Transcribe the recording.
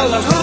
aguas